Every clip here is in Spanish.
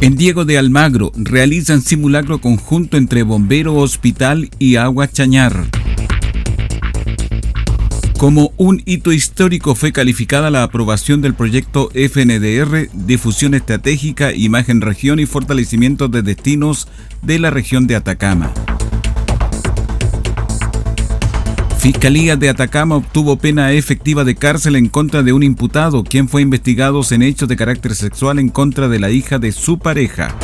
En Diego de Almagro realizan simulacro conjunto entre bombero, hospital y agua chañar. Como un hito histórico fue calificada la aprobación del proyecto FNDR, difusión estratégica, imagen región y fortalecimiento de destinos de la región de Atacama. Fiscalía de Atacama obtuvo pena efectiva de cárcel en contra de un imputado, quien fue investigado en hechos de carácter sexual en contra de la hija de su pareja.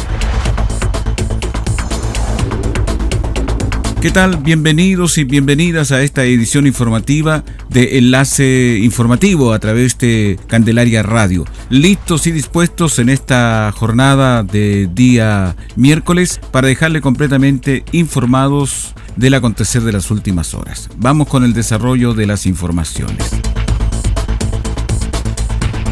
¿Qué tal? Bienvenidos y bienvenidas a esta edición informativa de Enlace Informativo a través de Candelaria Radio. Listos y dispuestos en esta jornada de día miércoles para dejarle completamente informados del acontecer de las últimas horas. Vamos con el desarrollo de las informaciones.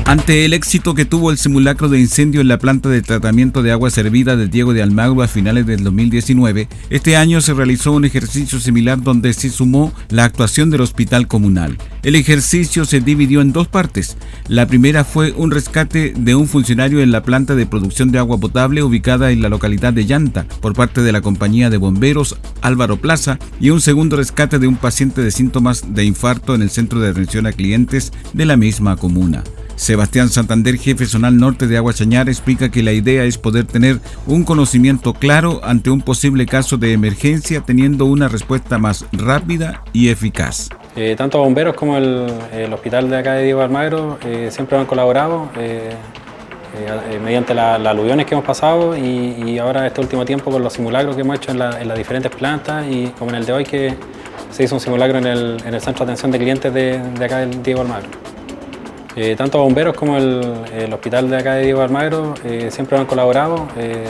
Ante el éxito que tuvo el simulacro de incendio en la planta de tratamiento de agua servida de Diego de Almagro a finales del 2019, este año se realizó un ejercicio similar donde se sumó la actuación del hospital comunal. El ejercicio se dividió en dos partes. La primera fue un rescate de un funcionario en la planta de producción de agua potable ubicada en la localidad de Llanta por parte de la compañía de bomberos Álvaro Plaza y un segundo rescate de un paciente de síntomas de infarto en el centro de atención a clientes de la misma comuna. Sebastián Santander, jefe zonal norte de Agua Chañar, explica que la idea es poder tener un conocimiento claro ante un posible caso de emergencia, teniendo una respuesta más rápida y eficaz. Eh, tanto bomberos como el, hospital de acá de Diego Almagro eh, siempre han colaborado eh, mediante las aluviones que hemos pasado y, ahora este último tiempo con los simulacros que hemos hecho en, las diferentes plantas y como en el de hoy que se hizo un simulacro en el, centro de atención de clientes de, de acá de Diego Almagro. Eh, tanto bomberos como el, hospital de acá de Diego Almagro eh, siempre han colaborado eh,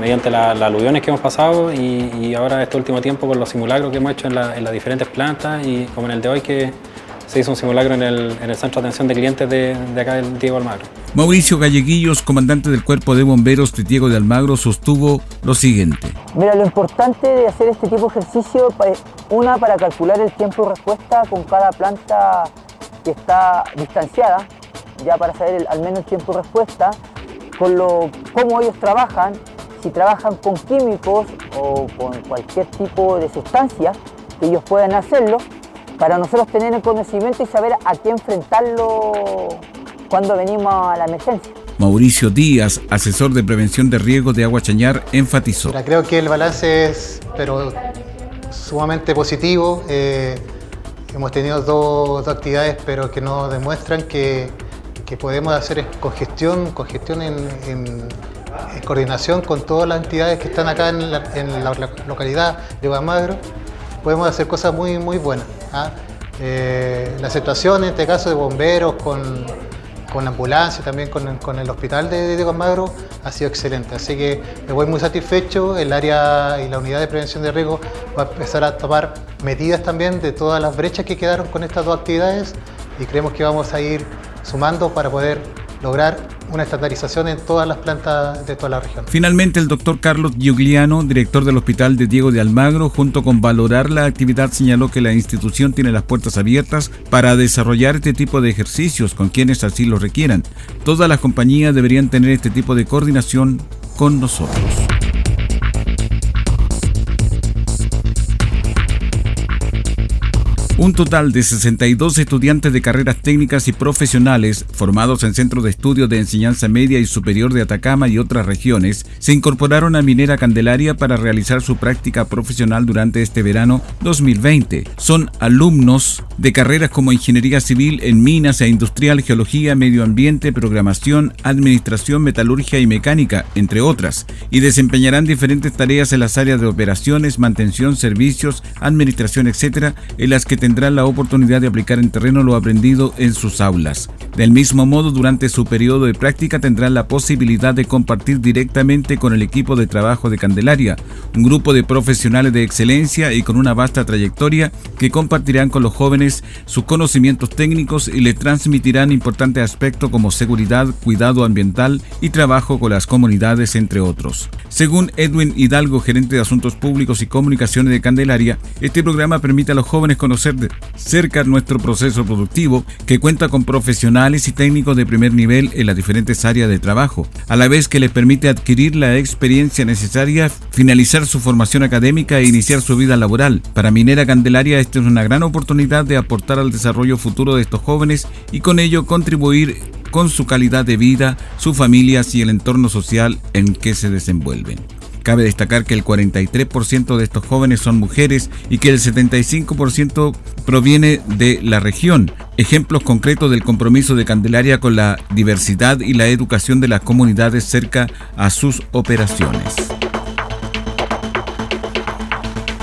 mediante las aluviones que hemos pasado y, ahora este último tiempo con los simulacros que hemos hecho en, las diferentes plantas y como en el de hoy que se hizo un simulacro en el, centro de atención de clientes de, acá de Diego Almagro. Mauricio Galleguillos, comandante del Cuerpo de Bomberos de Diego de Almagro, sostuvo lo siguiente. Mira, lo importante de hacer este tipo de ejercicio, una para calcular el tiempo de respuesta con cada planta que está distanciada, ya para saber al menos el tiempo de respuesta, con lo, cómo ellos trabajan, si trabajan con químicos o con cualquier tipo de sustancia, que ellos puedan hacerlo, para nosotros tener el conocimiento y saber a qué enfrentarlo cuando venimos a la emergencia. Mauricio Díaz, asesor de prevención de riesgos de agua chañar, enfatizó. creo que el balance es pero sumamente positivo. Eh, Hemos tenido dos, actividades, pero que nos demuestran que, podemos hacer congestión, congestión en, coordinación con todas las entidades que están acá en la, localidad de Guamagro. Podemos hacer cosas muy, muy buenas. ¿ah? Eh, la situación, en este caso de bomberos, con, con la ambulancia, también con, con el hospital de, de Magro, ha sido excelente. Así que me voy muy satisfecho. El área y la unidad de prevención de riesgo va a empezar a tomar medidas también de todas las brechas que quedaron con estas dos actividades y creemos que vamos a ir sumando para poder lograr una estandarización en todas las plantas de toda la región. Finalmente, el doctor Carlos Giugliano, director del Hospital de Diego de Almagro, junto con valorar la actividad, señaló que la institución tiene las puertas abiertas para desarrollar este tipo de ejercicios con quienes así lo requieran. Todas las compañías deberían tener este tipo de coordinación con nosotros. Un total de 62 estudiantes de carreras técnicas y profesionales formados en centros de estudios de enseñanza media y superior de Atacama y otras regiones se incorporaron a Minera Candelaria para realizar su práctica profesional durante este verano 2020. Son alumnos de carreras como ingeniería civil en minas e industrial, geología, medio ambiente, programación, administración, metalurgia y mecánica, entre otras, y desempeñarán diferentes tareas en las áreas de operaciones, mantención, servicios, administración, etc., en las que tendrán la oportunidad de aplicar en terreno lo aprendido en sus aulas. Del mismo modo, durante su periodo de práctica tendrán la posibilidad de compartir directamente con el equipo de trabajo de Candelaria, un grupo de profesionales de excelencia y con una vasta trayectoria que compartirán con los jóvenes sus conocimientos técnicos y le transmitirán importantes aspectos como seguridad, cuidado ambiental y trabajo con las comunidades, entre otros. Según Edwin Hidalgo, gerente de Asuntos Públicos y Comunicaciones de Candelaria, este programa permite a los jóvenes conocer cerca nuestro proceso productivo, que cuenta con profesionales y técnicos de primer nivel en las diferentes áreas de trabajo, a la vez que les permite adquirir la experiencia necesaria, finalizar su formación académica e iniciar su vida laboral. Para Minera Candelaria, esta es una gran oportunidad de aportar al desarrollo futuro de estos jóvenes y con ello contribuir con su calidad de vida, sus familias y el entorno social en que se desenvuelven. Cabe destacar que el 43% de estos jóvenes son mujeres y que el 75% proviene de la región. Ejemplos concretos del compromiso de Candelaria con la diversidad y la educación de las comunidades cerca a sus operaciones.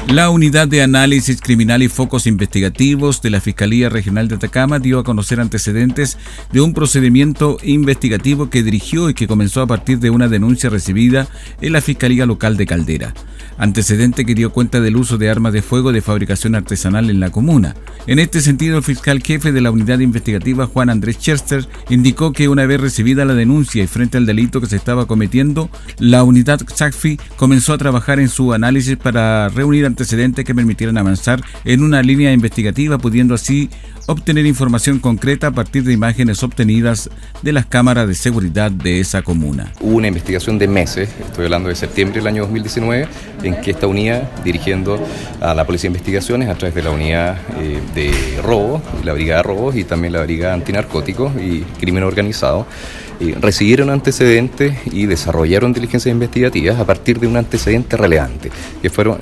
La Unidad de Análisis Criminal y Focos Investigativos de la Fiscalía Regional de Atacama dio a conocer antecedentes de un procedimiento investigativo que dirigió y que comenzó a partir de una denuncia recibida en la Fiscalía Local de Caldera antecedente que dio cuenta del uso de armas de fuego de fabricación artesanal en la comuna. En este sentido, el fiscal jefe de la unidad investigativa, Juan Andrés Chester, indicó que una vez recibida la denuncia y frente al delito que se estaba cometiendo, la unidad SACFI comenzó a trabajar en su análisis para reunir antecedentes que permitieran avanzar en una línea investigativa, pudiendo así obtener información concreta a partir de imágenes obtenidas de las cámaras de seguridad de esa comuna. Hubo una investigación de meses, estoy hablando de septiembre del año 2019, en que esta unidad, dirigiendo a la Policía de Investigaciones a través de la unidad eh, de robo, la Brigada de Robos y también la Brigada Antinarcóticos y Crimen Organizado, eh, recibieron antecedentes y desarrollaron diligencias investigativas a partir de un antecedente relevante, que fueron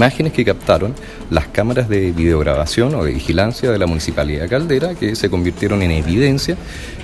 imágenes que captaron las cámaras de videograbación o de vigilancia de la Municipalidad de Caldera, que se convirtieron en evidencia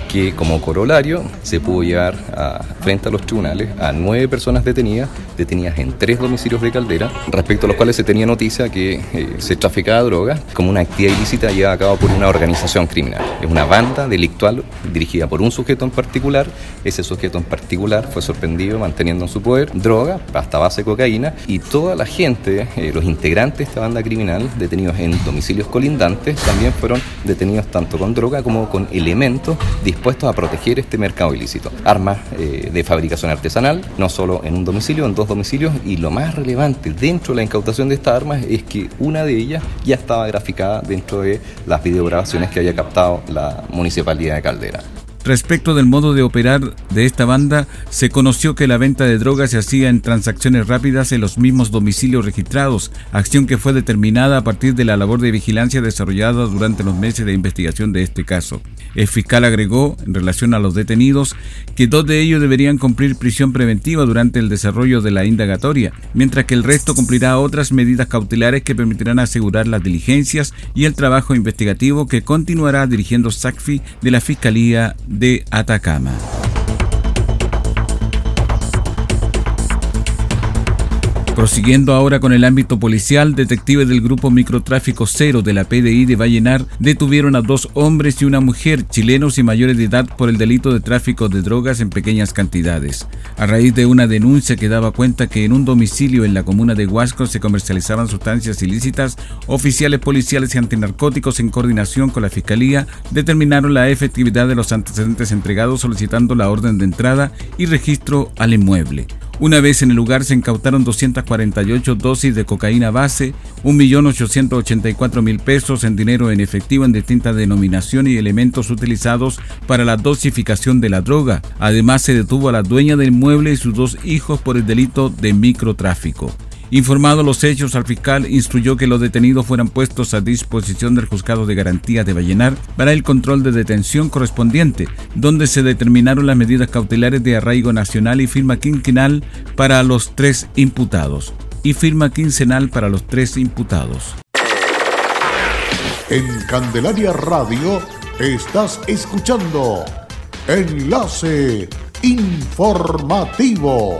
que como corolario se pudo llevar a, frente a los tribunales a nueve personas detenidas, detenidas en tres domicilios de Caldera, respecto a los cuales se tenía noticia que eh, se traficaba droga como una actividad ilícita llevada a cabo por una organización criminal. Es una banda delictual dirigida por un sujeto en particular. Ese sujeto en particular fue sorprendido manteniendo en su poder droga, hasta base de cocaína, y toda la gente, eh, los integrantes de esta banda criminal, detenidos en domicilios colindantes, también fueron detenidos tanto con droga como con elementos dispuestos a proteger este mercado ilícito. Armas eh, de fabricación artesanal, no solo en un domicilio, en dos domicilios, y lo más relevante dentro de la incautación de estas armas es que una de ellas ya estaba graficada dentro de las videograbaciones que había captado la Municipalidad de Caldera. Respecto del modo de operar de esta banda, se conoció que la venta de drogas se hacía en transacciones rápidas en los mismos domicilios registrados, acción que fue determinada a partir de la labor de vigilancia desarrollada durante los meses de investigación de este caso. El fiscal agregó, en relación a los detenidos, que dos de ellos deberían cumplir prisión preventiva durante el desarrollo de la indagatoria, mientras que el resto cumplirá otras medidas cautelares que permitirán asegurar las diligencias y el trabajo investigativo que continuará dirigiendo SACFI de la Fiscalía de Atacama. Prosiguiendo ahora con el ámbito policial, detectives del grupo Microtráfico Cero de la PDI de Vallenar detuvieron a dos hombres y una mujer chilenos y mayores de edad por el delito de tráfico de drogas en pequeñas cantidades. A raíz de una denuncia que daba cuenta que en un domicilio en la comuna de Huasco se comercializaban sustancias ilícitas, oficiales policiales y antinarcóticos en coordinación con la Fiscalía determinaron la efectividad de los antecedentes entregados solicitando la orden de entrada y registro al inmueble. Una vez en el lugar se incautaron 248 dosis de cocaína base, 1.884.000 pesos en dinero en efectivo en distintas denominaciones y elementos utilizados para la dosificación de la droga. Además se detuvo a la dueña del inmueble y sus dos hijos por el delito de microtráfico. Informado los hechos, al fiscal instruyó que los detenidos fueran puestos a disposición del juzgado de garantía de Vallenar para el control de detención correspondiente, donde se determinaron las medidas cautelares de arraigo nacional y firma quinquenal para los tres imputados. Y firma quincenal para los tres imputados. En Candelaria Radio estás escuchando Enlace Informativo.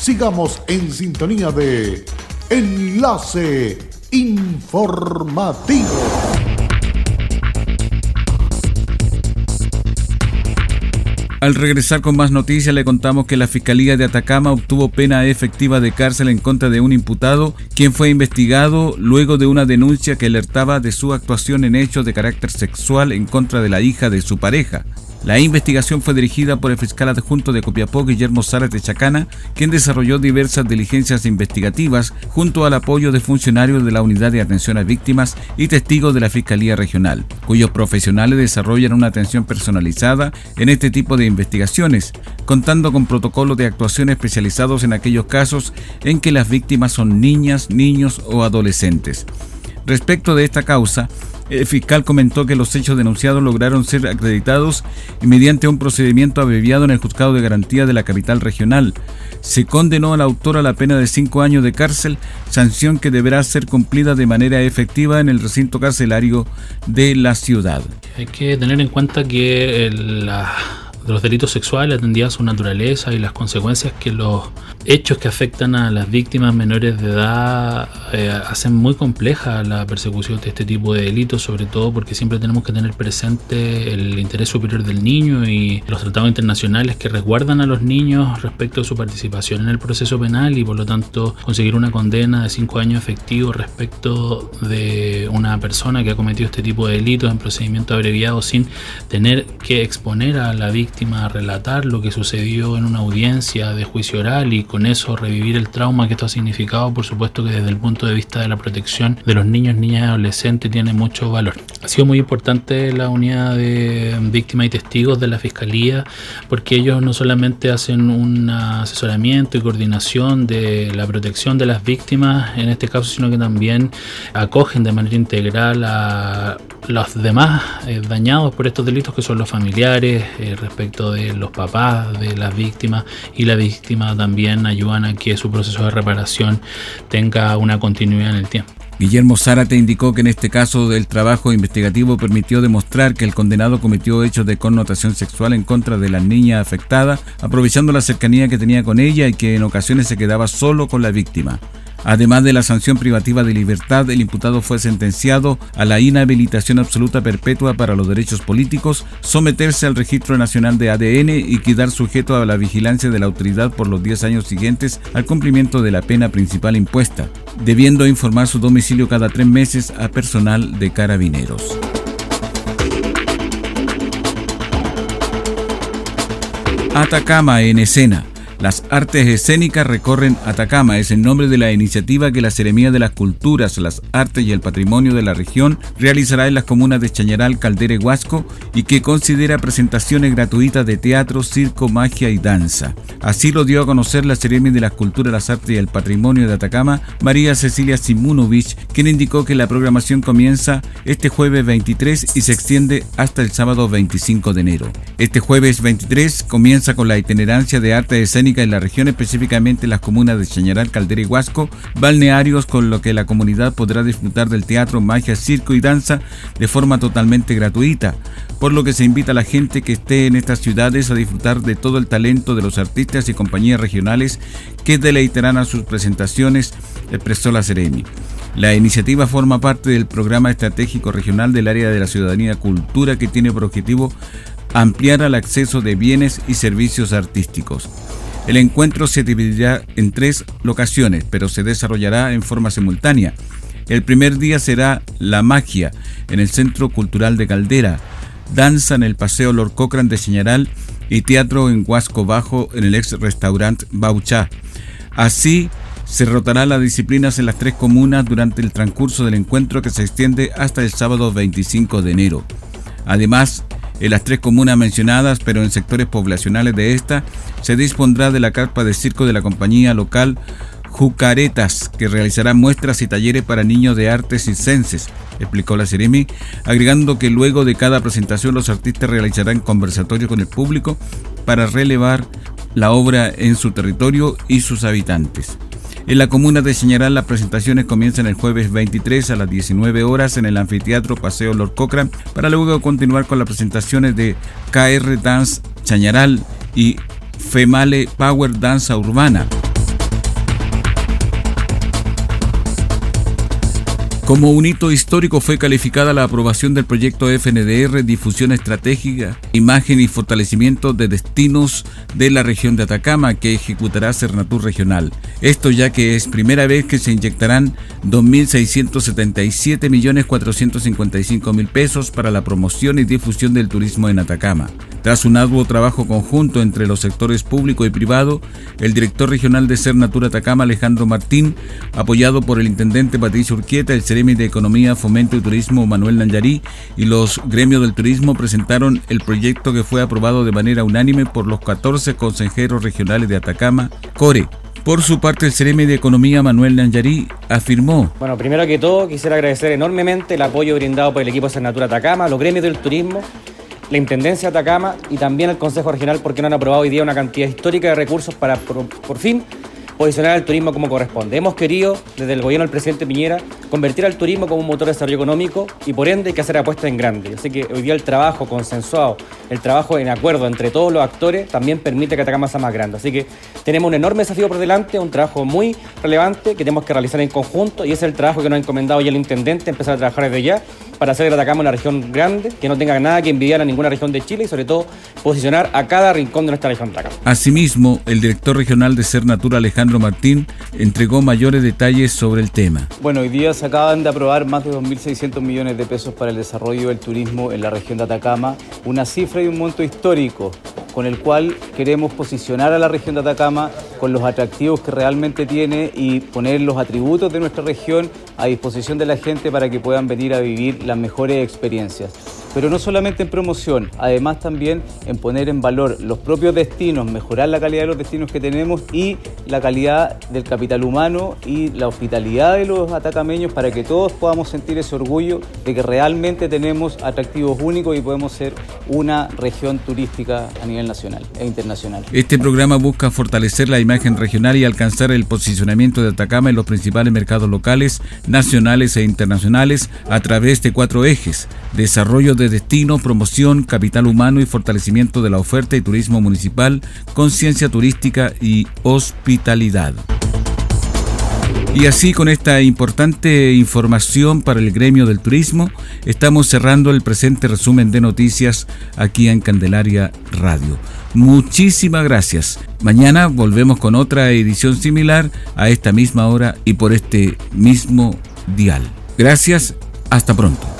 Sigamos en sintonía de Enlace Informativo. Al regresar con más noticias le contamos que la Fiscalía de Atacama obtuvo pena efectiva de cárcel en contra de un imputado, quien fue investigado luego de una denuncia que alertaba de su actuación en hechos de carácter sexual en contra de la hija de su pareja. La investigación fue dirigida por el fiscal adjunto de Copiapó, Guillermo de Chacana, quien desarrolló diversas diligencias investigativas junto al apoyo de funcionarios de la Unidad de Atención a Víctimas y testigos de la Fiscalía Regional, cuyos profesionales desarrollan una atención personalizada en este tipo de investigaciones, contando con protocolos de actuación especializados en aquellos casos en que las víctimas son niñas, niños o adolescentes. Respecto de esta causa, el fiscal comentó que los hechos denunciados lograron ser acreditados y mediante un procedimiento abreviado en el juzgado de garantía de la capital regional. Se condenó al autor a la pena de cinco años de cárcel, sanción que deberá ser cumplida de manera efectiva en el recinto carcelario de la ciudad. Hay que tener en cuenta que los delitos sexuales atendía a su naturaleza y las consecuencias que los hechos que afectan a las víctimas menores de edad eh, hacen muy compleja la persecución de este tipo de delitos, sobre todo porque siempre tenemos que tener presente el interés superior del niño y los tratados internacionales que resguardan a los niños respecto a su participación en el proceso penal y por lo tanto conseguir una condena de cinco años efectivos respecto de una persona que ha cometido este tipo de delitos en procedimiento abreviado sin tener que exponer a la víctima a relatar lo que sucedió en una audiencia de juicio oral y con eso revivir el trauma que esto ha significado, por supuesto que desde el punto de vista de la protección de los niños, niñas y adolescentes tiene mucho valor. Ha sido muy importante la unidad de víctimas y testigos de la Fiscalía porque ellos no solamente hacen un asesoramiento y coordinación de la protección de las víctimas en este caso, sino que también acogen de manera integral a los demás eh, dañados por estos delitos que son los familiares, eh, respecto de los papás de las víctimas y la víctima también ayudan a que su proceso de reparación tenga una continuidad en el tiempo. Guillermo Zárate indicó que en este caso el trabajo investigativo permitió demostrar que el condenado cometió hechos de connotación sexual en contra de la niña afectada, aprovechando la cercanía que tenía con ella y que en ocasiones se quedaba solo con la víctima. Además de la sanción privativa de libertad, el imputado fue sentenciado a la inhabilitación absoluta perpetua para los derechos políticos, someterse al registro nacional de ADN y quedar sujeto a la vigilancia de la autoridad por los 10 años siguientes al cumplimiento de la pena principal impuesta, debiendo informar su domicilio cada tres meses a personal de carabineros. Atacama en escena. Las artes escénicas recorren Atacama es el nombre de la iniciativa que la Seremía de las Culturas, las Artes y el Patrimonio de la región realizará en las comunas de Chañaral, Caldera y Huasco y que considera presentaciones gratuitas de teatro, circo, magia y danza. Así lo dio a conocer la Seremia de las Culturas, las Artes y el Patrimonio de Atacama, María Cecilia Simunovich, quien indicó que la programación comienza este jueves 23 y se extiende hasta el sábado 25 de enero. Este jueves 23 comienza con la itinerancia de arte escénica en la región, específicamente en las comunas de Chañaral, Caldera y Huasco, balnearios con lo que la comunidad podrá disfrutar del teatro, magia, circo y danza de forma totalmente gratuita, por lo que se invita a la gente que esté en estas ciudades a disfrutar de todo el talento de los artistas y compañías regionales que deleitarán a sus presentaciones, expresó la Ceremi. La iniciativa forma parte del programa estratégico regional del área de la ciudadanía cultura que tiene por objetivo ampliar el acceso de bienes y servicios artísticos. El encuentro se dividirá en tres locaciones, pero se desarrollará en forma simultánea. El primer día será La Magia en el Centro Cultural de Caldera, danza en el Paseo Lord Cochrane de Señaral y teatro en Huasco Bajo en el ex restaurant Bauchá. Así, se rotará las disciplinas en las tres comunas durante el transcurso del encuentro que se extiende hasta el sábado 25 de enero. Además, en las tres comunas mencionadas, pero en sectores poblacionales de esta, se dispondrá de la carpa de circo de la compañía local Jucaretas, que realizará muestras y talleres para niños de artes circenses, explicó la Ceremi, agregando que luego de cada presentación los artistas realizarán conversatorios con el público para relevar la obra en su territorio y sus habitantes. En la comuna de Señaral las presentaciones comienzan el jueves 23 a las 19 horas en el anfiteatro Paseo Lord Cochrane para luego continuar con las presentaciones de KR Dance Chañaral y Female Power Danza Urbana. Como un hito histórico fue calificada la aprobación del proyecto FNDR Difusión Estratégica, Imagen y Fortalecimiento de Destinos de la región de Atacama que ejecutará Cernatur Regional. Esto ya que es primera vez que se inyectarán 2.677.455.000 pesos para la promoción y difusión del turismo en Atacama. Tras un arduo trabajo conjunto entre los sectores público y privado, el director regional de Cernatur Atacama, Alejandro Martín, apoyado por el intendente Patricio Urquieta, el de Economía, Fomento y Turismo Manuel Nanyarí y los gremios del turismo presentaron el proyecto que fue aprobado de manera unánime por los 14 consejeros regionales de Atacama, CORE. Por su parte, el Ceremi de Economía, Manuel Nanyarí, afirmó. Bueno, primero que todo, quisiera agradecer enormemente el apoyo brindado por el equipo de Senatura Atacama, los gremios del turismo, la Intendencia de Atacama y también el Consejo Regional, porque no han aprobado hoy día una cantidad histórica de recursos para, por fin, posicionar al turismo como corresponde. Hemos querido, desde el gobierno del presidente Piñera, convertir al turismo como un motor de desarrollo económico y por ende hay que hacer apuestas en grande. Así que hoy día el trabajo consensuado, el trabajo en acuerdo entre todos los actores también permite que Atacama sea más grande. Así que tenemos un enorme desafío por delante, un trabajo muy relevante que tenemos que realizar en conjunto y ese es el trabajo que nos ha encomendado ya el intendente, empezar a trabajar desde ya para hacer de Atacama una región grande, que no tenga nada que envidiar a ninguna región de Chile y sobre todo posicionar a cada rincón de nuestra región de Atacama. Asimismo, el director regional de Ser Natura, Alejandro Martín, entregó mayores detalles sobre el tema. Bueno, hoy día se acaban de aprobar más de 2.600 millones de pesos para el desarrollo del turismo en la región de Atacama, una cifra y un monto histórico con el cual queremos posicionar a la región de Atacama con los atractivos que realmente tiene y poner los atributos de nuestra región a disposición de la gente para que puedan venir a vivir las mejores experiencias pero no solamente en promoción, además también en poner en valor los propios destinos, mejorar la calidad de los destinos que tenemos y la calidad del capital humano y la hospitalidad de los atacameños para que todos podamos sentir ese orgullo de que realmente tenemos atractivos únicos y podemos ser una región turística a nivel nacional e internacional. Este programa busca fortalecer la imagen regional y alcanzar el posicionamiento de Atacama en los principales mercados locales, nacionales e internacionales a través de cuatro ejes, desarrollo de destino, promoción, capital humano y fortalecimiento de la oferta y turismo municipal, conciencia turística y hospitalidad. Y así con esta importante información para el gremio del turismo, estamos cerrando el presente resumen de noticias aquí en Candelaria Radio. Muchísimas gracias. Mañana volvemos con otra edición similar a esta misma hora y por este mismo dial. Gracias, hasta pronto.